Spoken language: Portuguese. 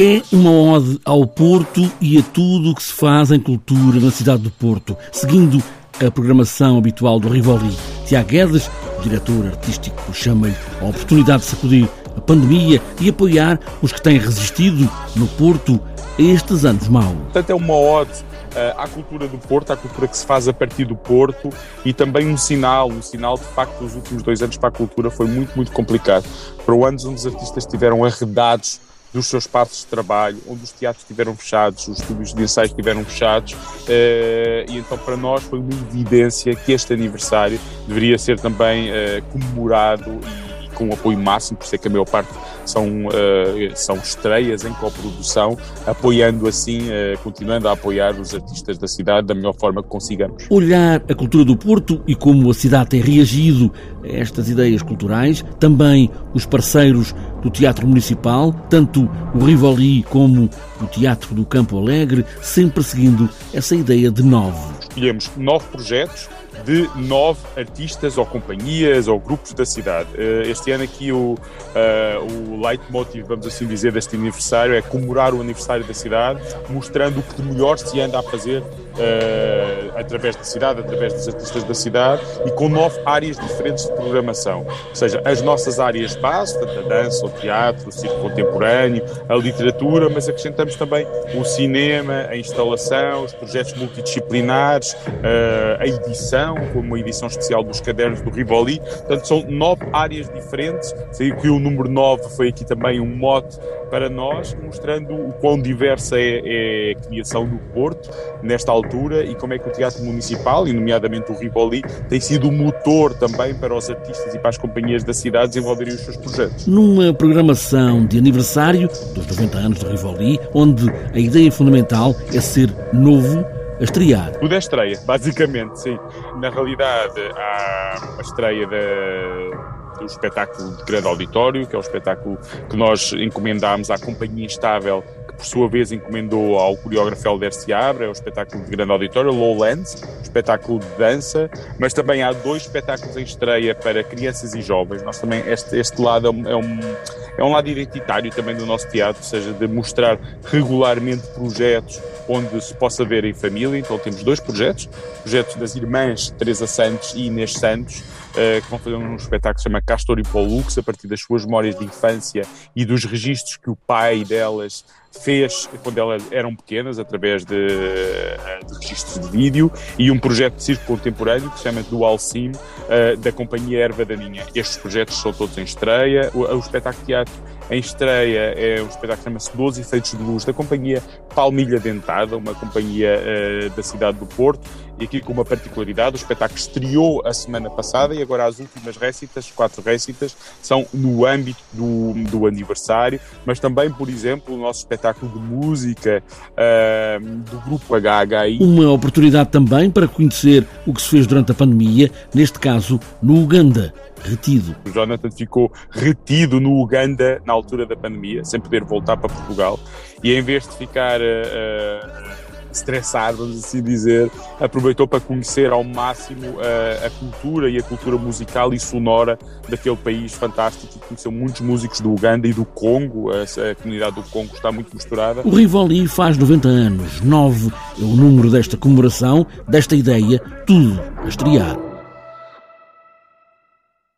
É uma ode ao Porto e a tudo o que se faz em cultura na cidade do Porto, seguindo a programação habitual do Rivoli. Tiago Guedes, diretor artístico, chama-lhe a oportunidade de sacudir a pandemia e apoiar os que têm resistido no Porto a estes anos maus. Portanto, é uma ode uh, à cultura do Porto, à cultura que se faz a partir do Porto e também um sinal, um sinal de facto os últimos dois anos para a cultura foi muito, muito complicado. Para anos onde os artistas estiveram arredados dos seus espaços de trabalho, onde os teatros estiveram fechados, os estúdios de ensaios estiveram fechados, uh, e então para nós foi uma evidência que este aniversário deveria ser também uh, comemorado e, com apoio máximo, por isso é que a maior parte são, uh, são estreias em coprodução, apoiando assim, uh, continuando a apoiar os artistas da cidade da melhor forma que consigamos. Olhar a cultura do Porto e como a cidade tem reagido a estas ideias culturais, também os parceiros do Teatro Municipal, tanto o Rivoli como o Teatro do Campo Alegre, sempre seguindo essa ideia de novo. Escolhemos nove projetos de nove artistas ou companhias ou grupos da cidade. Eh, este ano aqui o, uh, o leitmotiv, vamos assim dizer, deste aniversário é comemorar o aniversário da cidade, mostrando o que de melhor se anda a fazer uh, através da cidade, através dos artistas da cidade e com nove áreas diferentes de programação. Ou seja, as nossas áreas base, a dança, o teatro, o circo contemporâneo, a literatura, mas acrescentamos também o cinema, a instalação, os projetos multidisciplinares, uh, a edição, como a edição especial dos cadernos do Rivoli. Portanto, são nove áreas diferentes. Sei que o número nove foi aqui também um mote para nós, mostrando o quão diversa é, é a criação do Porto nesta altura altura e como é que o Teatro Municipal, e nomeadamente o Rivoli, tem sido o motor também para os artistas e para as companhias da cidade desenvolverem os seus projetos. Numa programação de aniversário dos 90 anos do Rivoli, onde a ideia fundamental é ser novo a estrear. Tudo é estreia, basicamente, sim. Na realidade, há a estreia da, do espetáculo de grande auditório, que é o espetáculo que nós encomendámos à Companhia Instável por sua vez encomendou ao coreógrafo Helder Seabra, é o espetáculo de grande auditório, Lowlands, espetáculo de dança, mas também há dois espetáculos em estreia para crianças e jovens. Nós também, este, este lado é um, é um, é um lado identitário também do nosso teatro, ou seja, de mostrar regularmente projetos onde se possa ver em família. Então temos dois projetos, projetos das irmãs Teresa Santos e Inês Santos, uh, que vão fazer um espetáculo que se chama Castor e Pollux, a partir das suas memórias de infância e dos registros que o pai delas fez quando elas eram pequenas, através de, eh, de registros de vídeo, e um projeto de circo contemporâneo que se chama Dual Sim, uh, da companhia Erva Daninha. Estes projetos são todos em estreia. O, o espetáculo teatro em estreia é um espetáculo que chama-se 12 Efeitos de Luz, da companhia Palmilha Dentada, uma companhia uh, da cidade do Porto, e aqui com uma particularidade, o espetáculo estreou a semana passada e agora as últimas récitas, quatro récitas, são no âmbito do, do aniversário, mas também, por exemplo, o nosso espetáculo de música uh, do grupo HHI. Uma oportunidade também para conhecer o que se fez durante a pandemia, neste caso no Uganda retido. O Jonathan ficou retido no Uganda na altura da pandemia, sem poder voltar para Portugal, e em vez de ficar uh, estressado, vamos assim dizer, aproveitou para conhecer ao máximo uh, a cultura e a cultura musical e sonora daquele país fantástico e conheceu muitos músicos do Uganda e do Congo, a, a comunidade do Congo está muito misturada. O Rivoli faz 90 anos, 9 é o número desta comemoração, desta ideia, tudo a estrear.